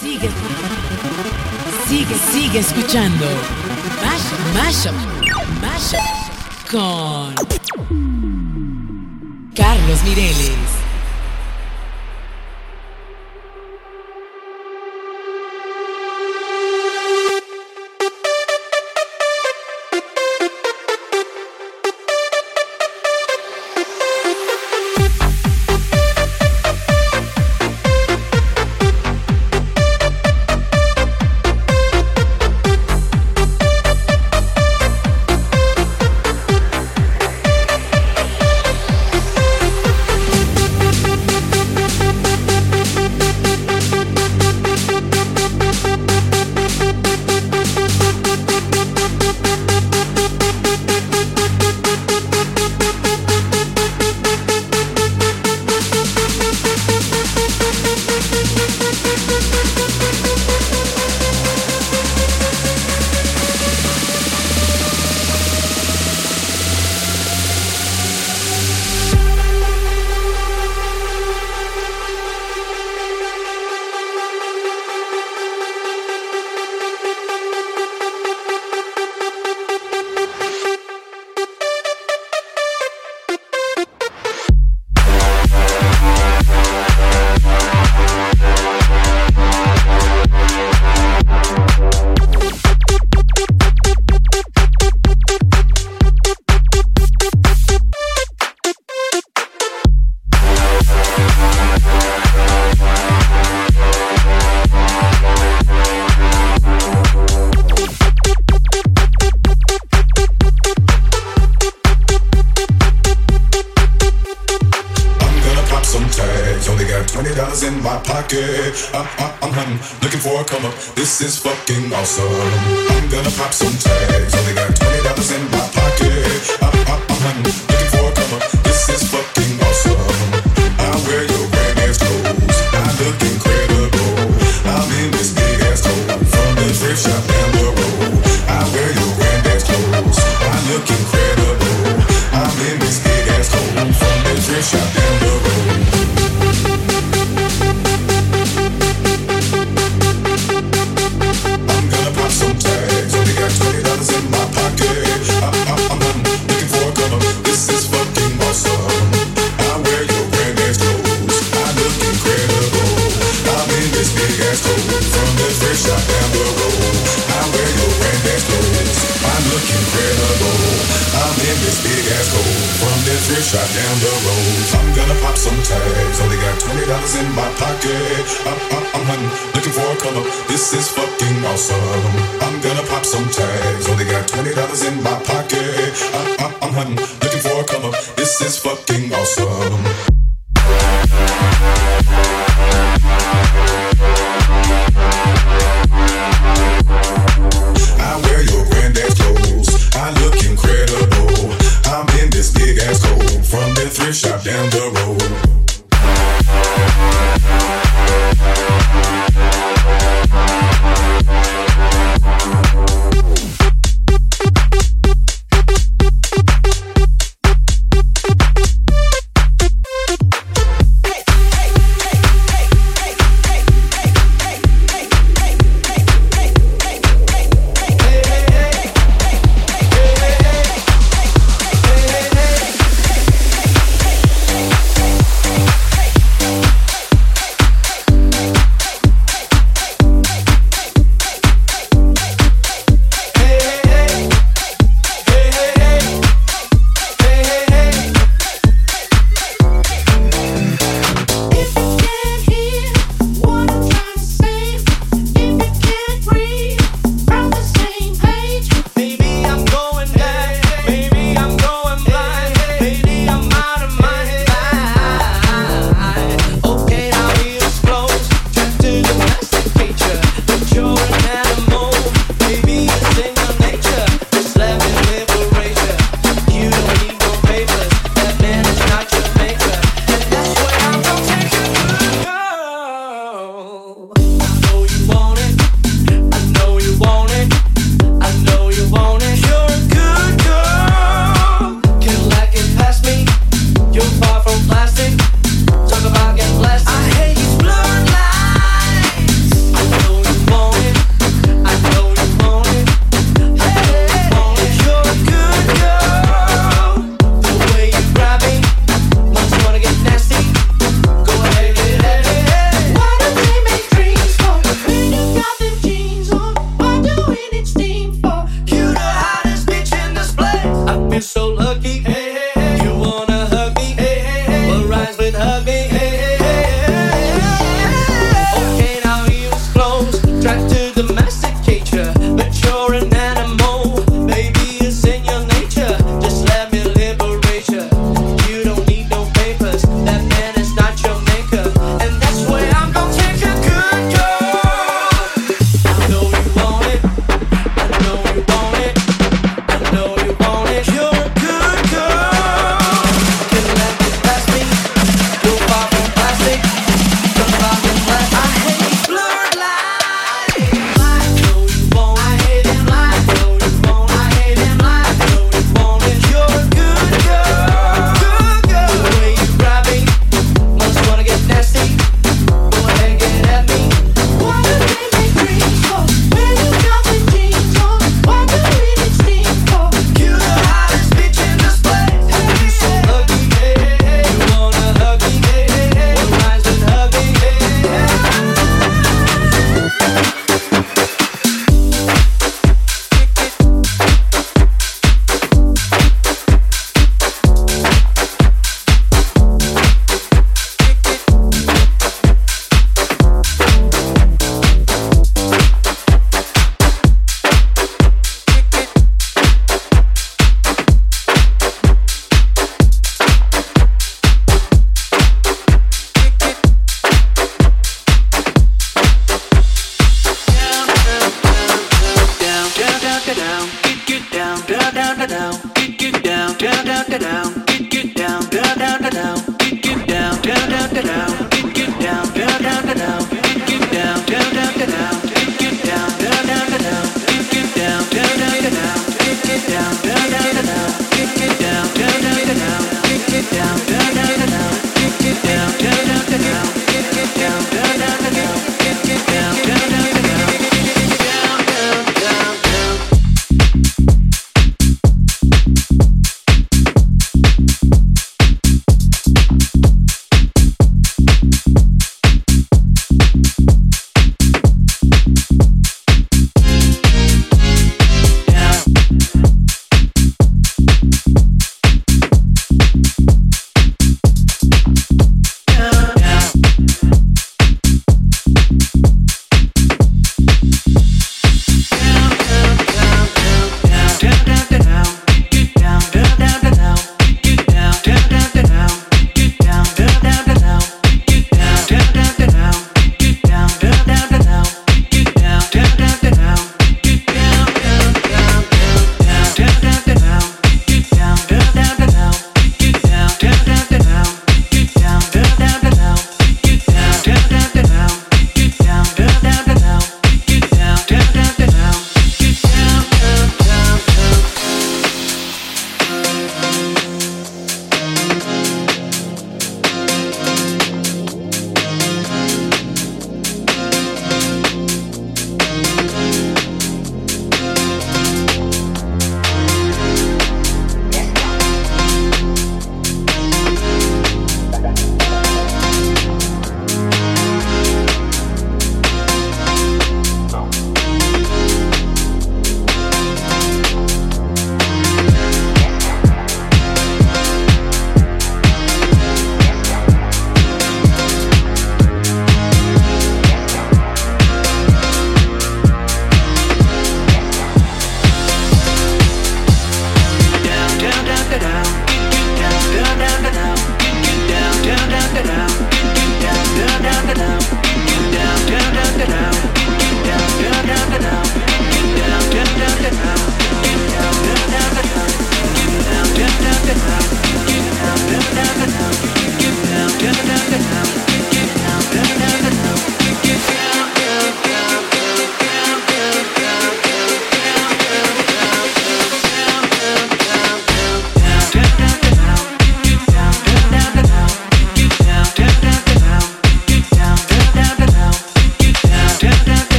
Sigue, sigue, sigue escuchando. Mashup, mashup, mashup con Carlos Mireles. This is fucking awesome. I'm gonna pop some tags.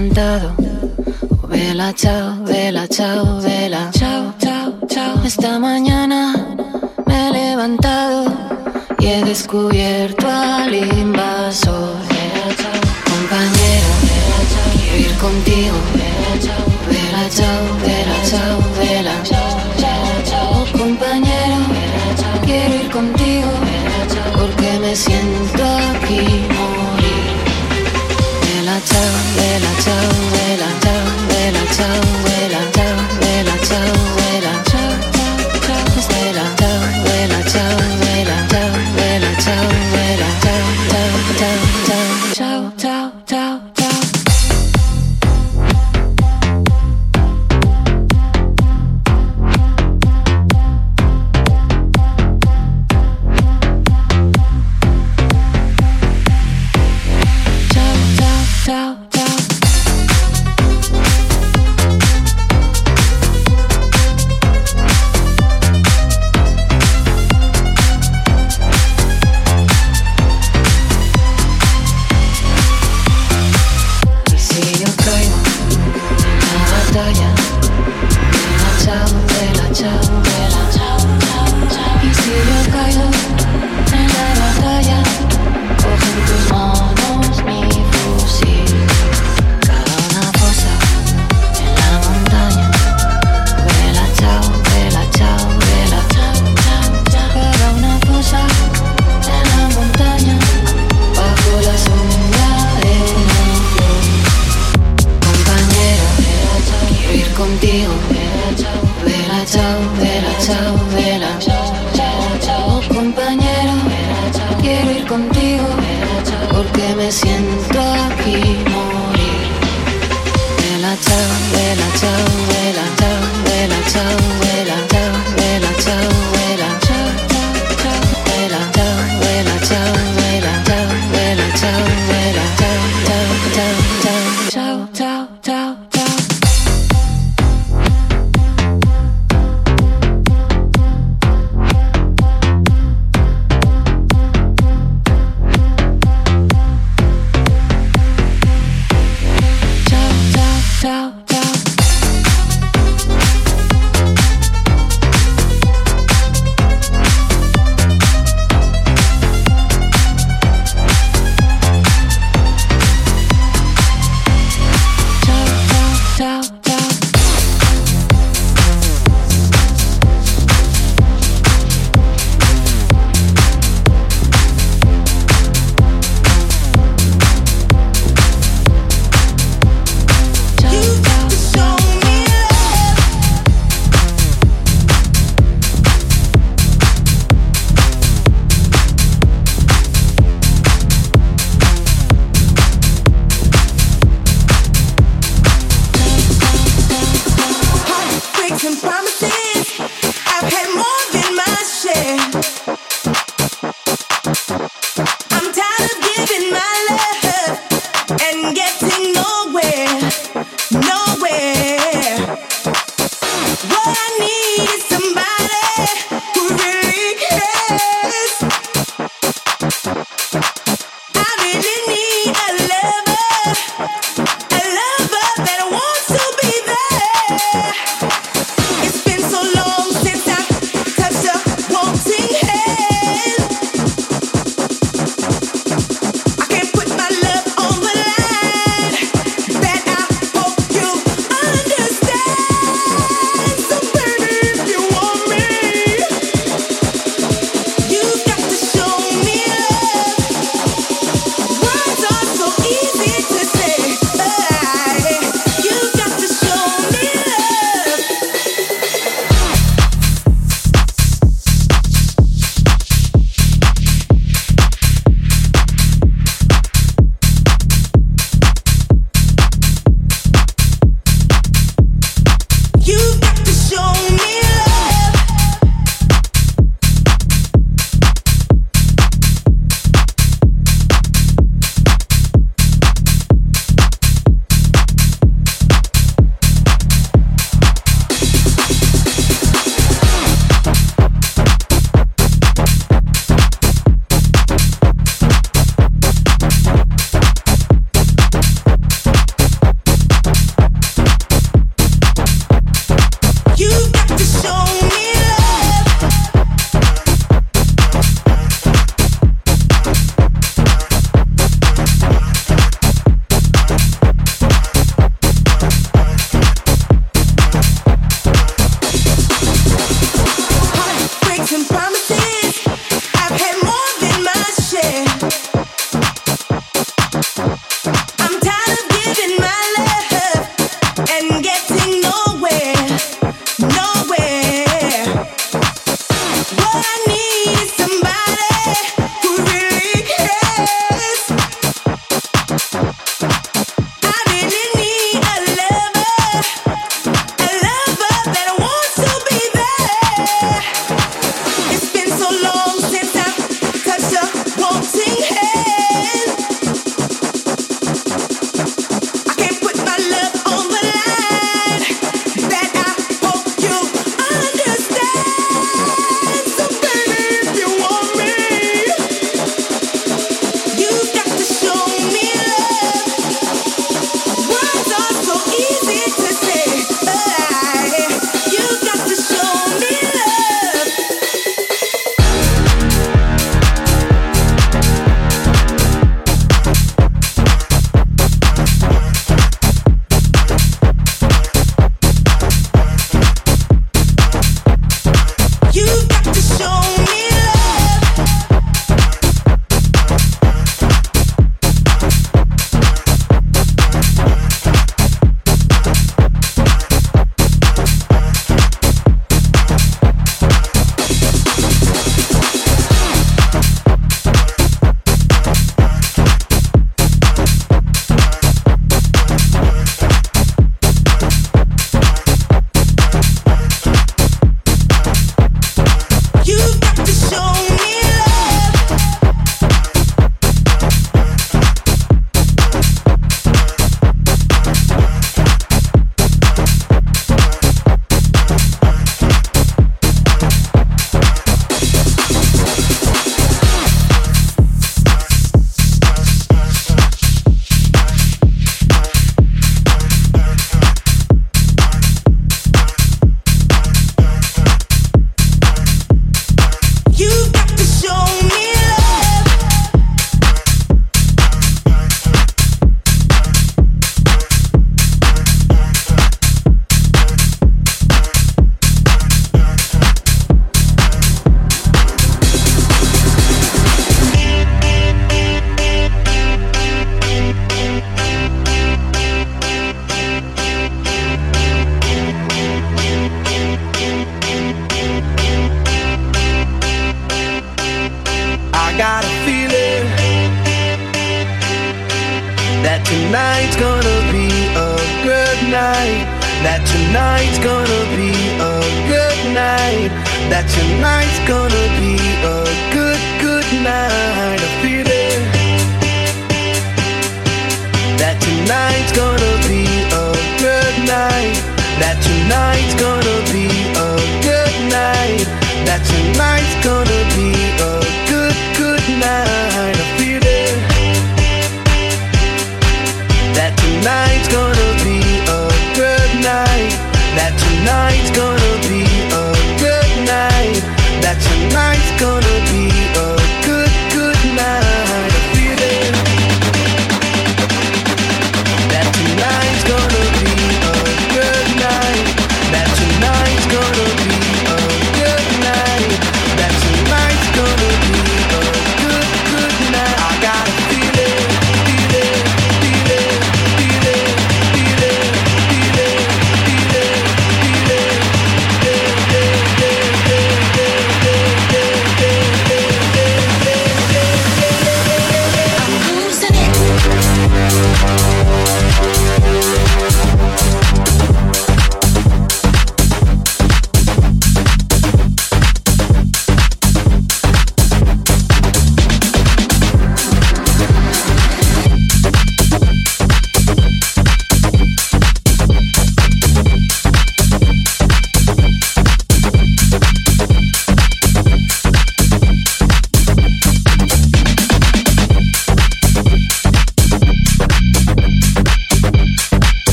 levantado. Vela, chao, vela, chao, vela. Chao, chao, chao. Esta mañana me he levantado y he descubierto al invasor. Compañero, vela, quiero ir contigo. Vela, chao, vela, chao, vela, chao, vela. Chao, chao, chao. Oh, compañero, vela, quiero ir contigo.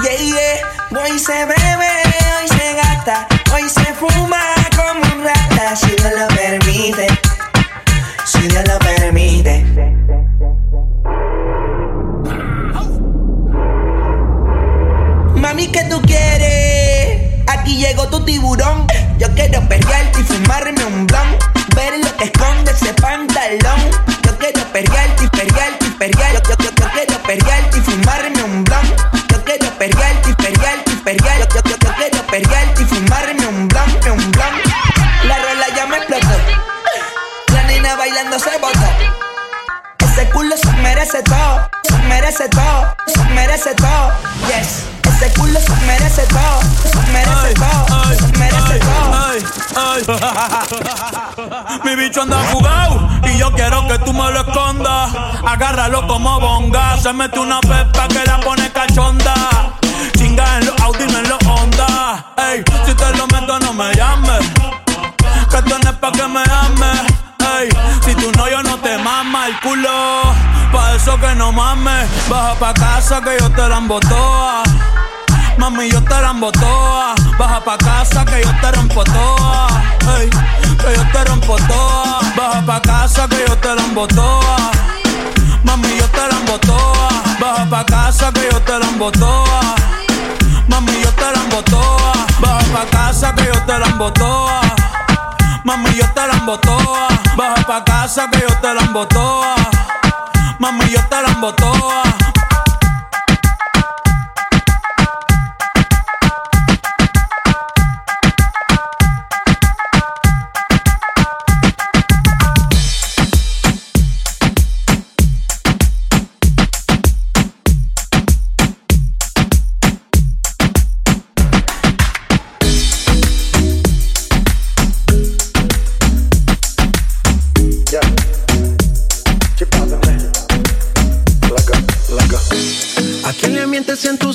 Yeah. Hoy se bebe, hoy se gasta, hoy se fuma como un rata, si Dios lo permite. Si Dios lo permite. Mami, ¿qué tú quieres? Aquí llegó tu tiburón. Yo quiero perrearte y fumarme un blon. Ver lo que esconde ese pantalón. Yo quiero perrearte y perrearte y perrear. Yo, quiero perrearte y fumarme perrear. Yo, yo, yo, quiero perrearte y fumarme un blon, un blon. La rola ya me explotó. La nena bailando se botó. Ese culo se merece todo, se merece todo, se merece todo. Yes, ese culo se merece todo, se merece todo, se merece todo. Mi bicho anda jugado y yo quiero que tú me lo escondas. Agárralo como bonga. Se mete una pepa que la pone cachonda. En los Audi, no en los Honda. Ey, si te lo meto, no me llames. Que tú no es pa' que me ames. Ey, si tú no, yo no te mama el culo. Pa' eso que no mames. Baja pa' casa que yo te la embotoa. Mami, yo te la toa. Baja pa' casa que yo te rompo toa. Ey, que yo te rompo toa. Baja pa' casa que yo te la toa. Mami, yo te la toa. Baja pa' casa que yo te la toa. Mami, yo te la toa. Baja pa' casa que yo te la toa. Mami, yo te la toa. Baja pa' casa que yo te la toa. Mami, yo te la toa.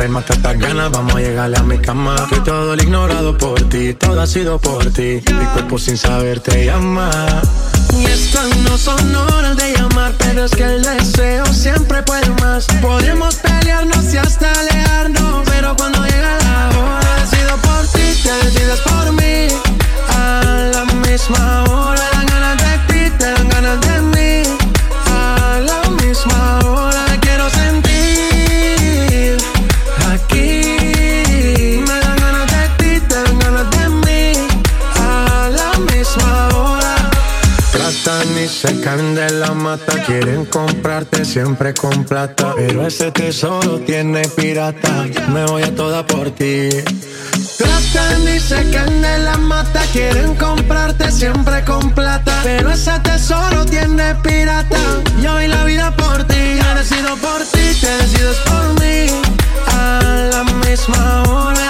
Ven, mata estas ganas, vamos a llegarle a mi cama. Que todo el ignorado por ti, todo ha sido por ti. Mi cuerpo sin saber te llama. Y estas no son horas de llamar, pero es que el deseo siempre puede más. Podemos pelearnos y hasta alejarnos, pero cuando llega la hora, decido por ti, te decides por mí. A la misma hora, caen de la mata. Quieren comprarte siempre con plata. Pero ese tesoro tiene pirata. Me voy a toda por ti. Tratan y se caen de la mata. Quieren comprarte siempre con plata. Pero ese tesoro tiene pirata. Yo doy la vida por ti. Yo decido por ti, te decides por mí. A la misma hora.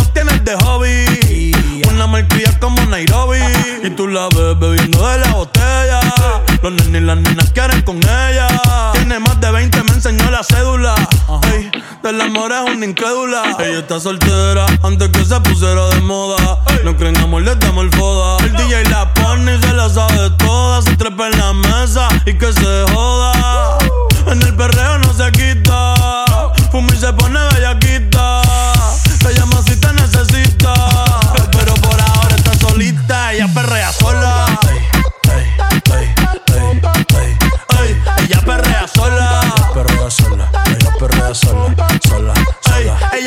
Y tú la ves bebiendo de la botella. Los nenes y las nenas quieren con ella. Tiene más de 20, me enseñó la cédula. Ey, del amor es una incrédula. Ella está soltera antes que se pusiera de moda. No creen amor, le damos el foda. El DJ la pone y se la sabe toda. Se trepa en la mesa y que se joda. En el perreo no se quita. Fuma y se pone bellaquita. Te llama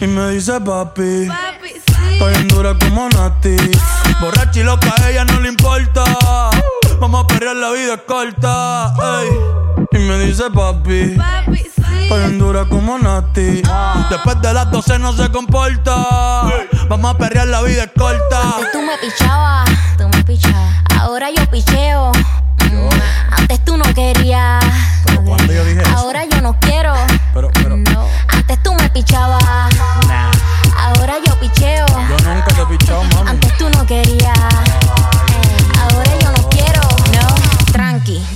Y me dice papi. Estoy en dura como Nati. Borracha y loca, a ella no le importa. Vamos a perrear, la vida es corta. ey. Y me dice papi. Estoy en dura como Nati. Después de las 12 no se comporta. Vamos a perrear, la vida es corta. Antes tú me pichabas, tú me pichabas. Ahora yo picheo. Mm, Antes tú no querías. Pero cuando yo dije eso. Ahora yo no quiero.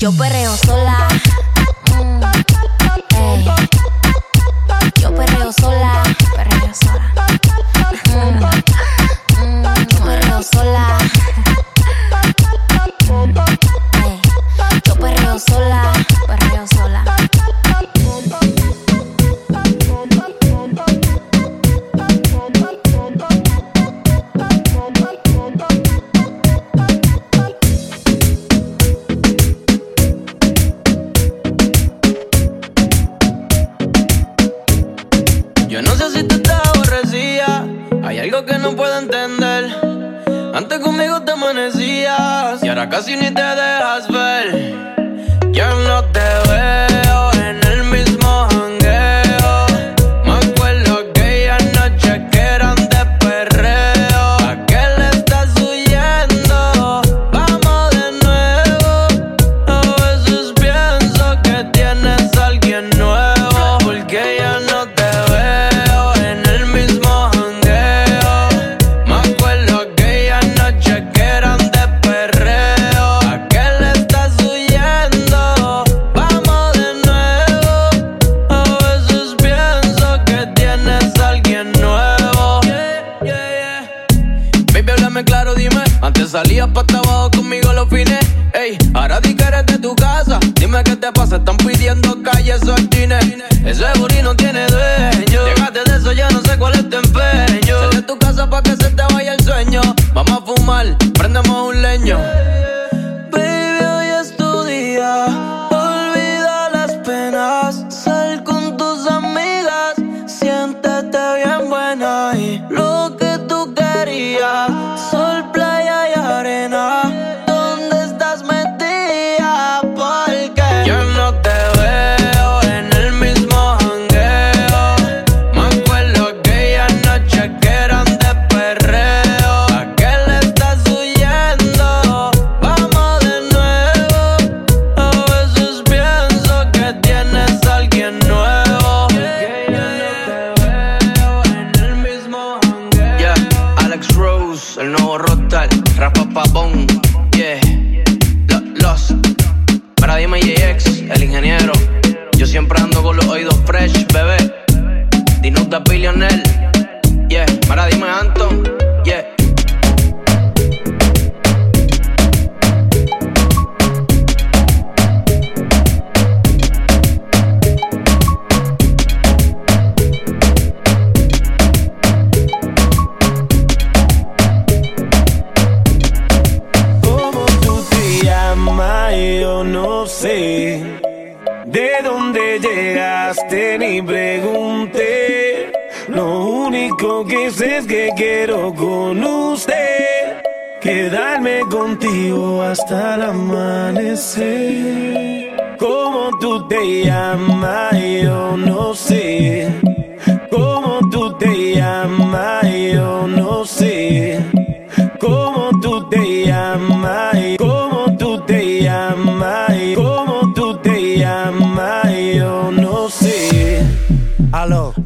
Yo perreo llamas?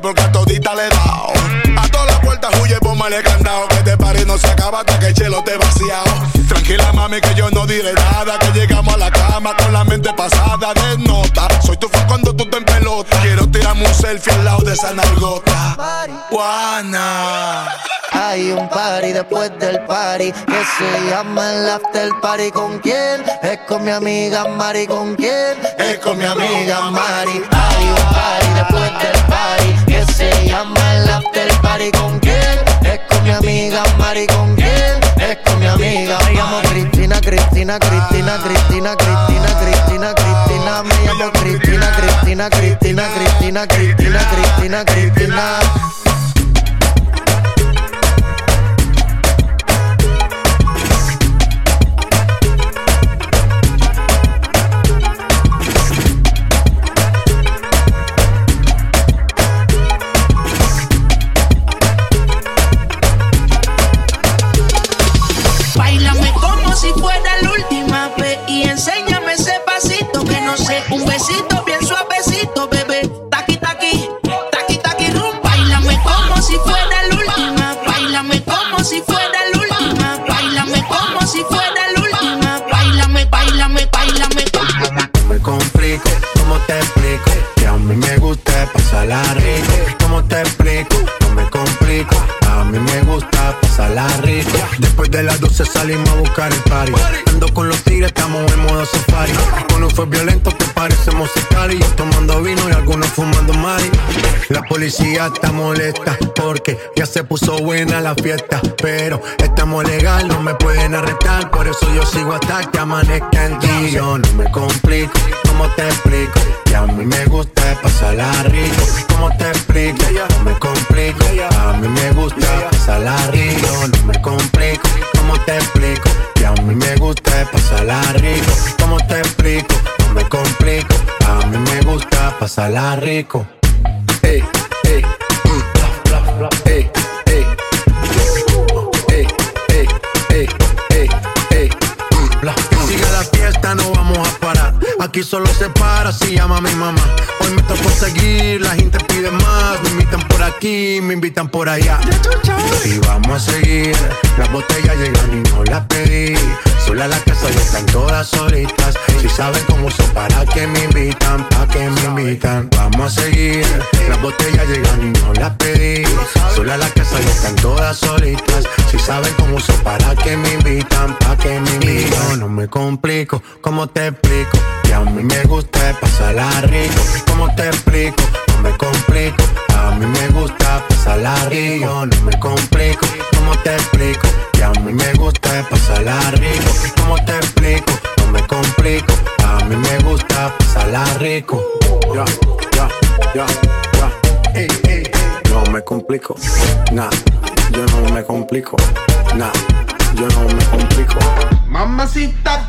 porque a todita le he dado. A todas las puertas huye, póngale candado. Que este party no se acaba hasta que el chelo te vaciado. Tranquila, mami, que yo no diré nada. Que llegamos a la cama con la mente pasada de nota. Soy tu fan cuando tú te en pelota. Quiero tirarme un selfie al lado de esa nalgota. Juana. Hay un party después del party que se llama el after party. ¿Con quién? Es con mi amiga Mari. ¿Con quién? Es con mi amiga Mari. Hay un party después del party que se llama el after party. ¿Con quién? Es con mi amiga Mari. ¿Con quién? Es con mi amiga. Me llamo Cristina, Cristina, Cristina, Cristina, Cristina, Cristina, Cristina. Me llamo Cristina, Cristina, Cristina, Cristina, Cristina, Cristina, Cristina. Salimos a buscar el party. Ando con los tigres, estamos en modo safari. Con un fue violento que parecemos y tomando vino y algunos fumando mari. La policía está molesta porque ya se puso buena la fiesta. Pero estamos legal, no me pueden arrestar. Por eso yo sigo hasta que amanezca en ti. Yo no me complico, ¿cómo te explico? Que a mí me gusta pasarla rico. ¿Cómo te explico? No me complico. A mí me gusta pasarla rico. No me complico, ¿cómo te explico? Que a mí me gusta pasarla rico. ¿Cómo te explico? No me complico. A mí me gusta pasarla rico. Ey, ey, ey, ey. Ey, ey, ey, la fiesta, no vamos. Aquí solo se para si llama mi mamá. Hoy me tocó seguir, la gente pide más. Me invitan por aquí, me invitan por allá. Y vamos a seguir. Las botellas llegan y no las pedí. Sola la casa ya están todas solitas. Si saben cómo son, para que me invitan, para que me invitan. Vamos a seguir. Las botellas llegan y no las pedí. Sola la casa ya están todas solitas. Si saben cómo son, para que me invitan, para que me invitan. No me complico, ¿cómo te explico? A mí me gusta pasarla rico. ¿Cómo te explico? No me complico. A mí me gusta pasarla rico. No me complico. ¿Cómo te explico? Que a mí me gusta pasarla rico. ¿Cómo te explico? No me complico. A mí me gusta pasarla rico. Ya, ya, ya, ya. No me complico. Nah, yo no me complico. Nah, yo no me complico. Mamacita,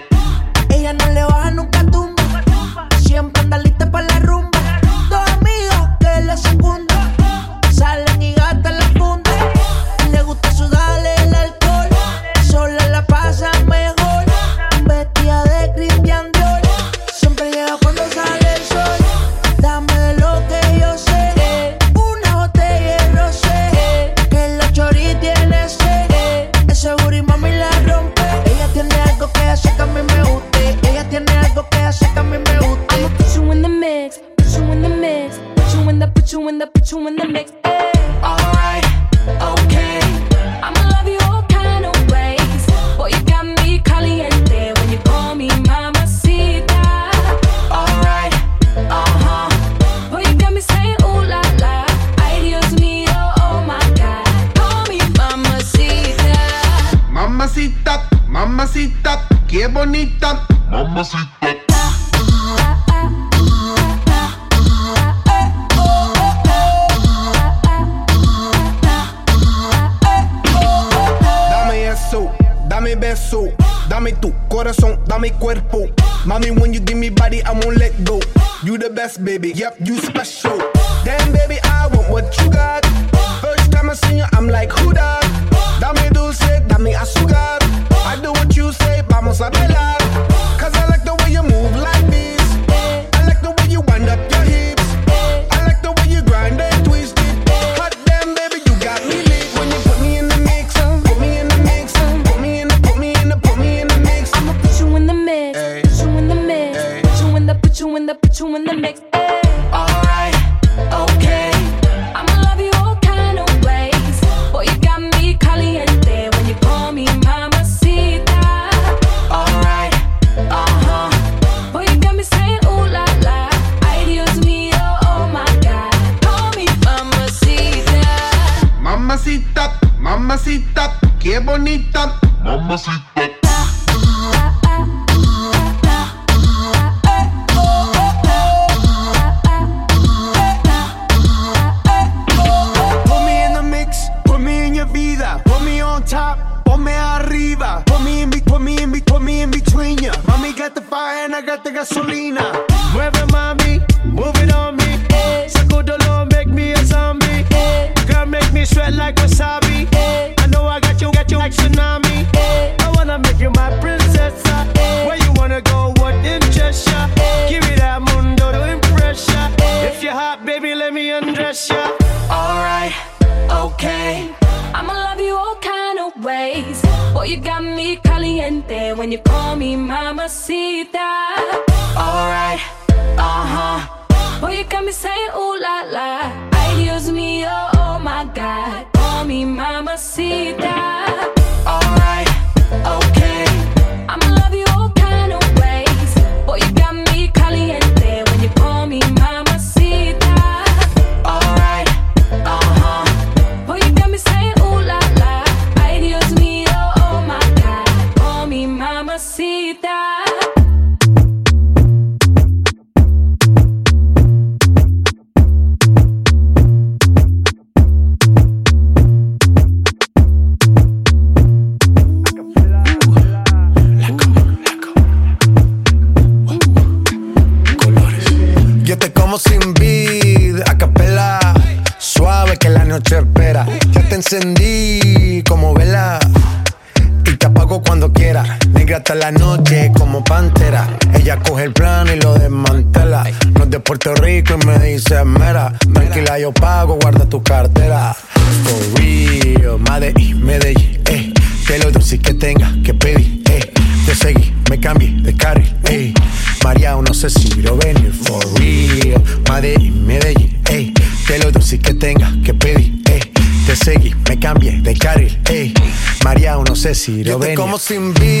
Yep, you Yo oh, te como sin vida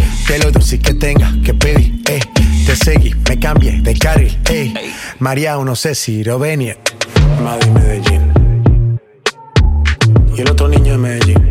de los que tenga que pedir, eh. Te seguí, me cambié de carril, eh. María, no sé si Rovenia, Madrid, Medellín. Y el otro niño de Medellín.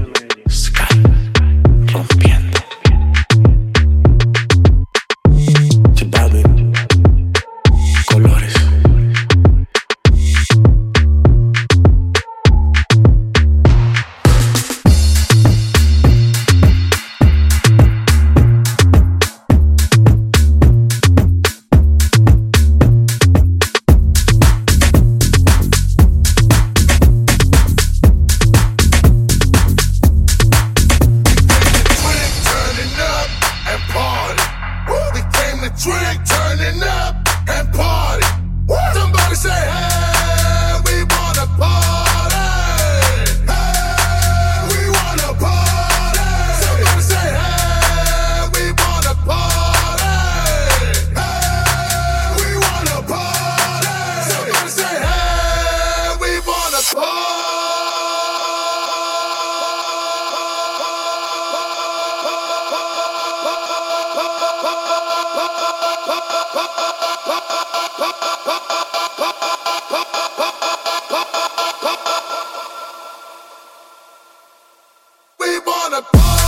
wanna party.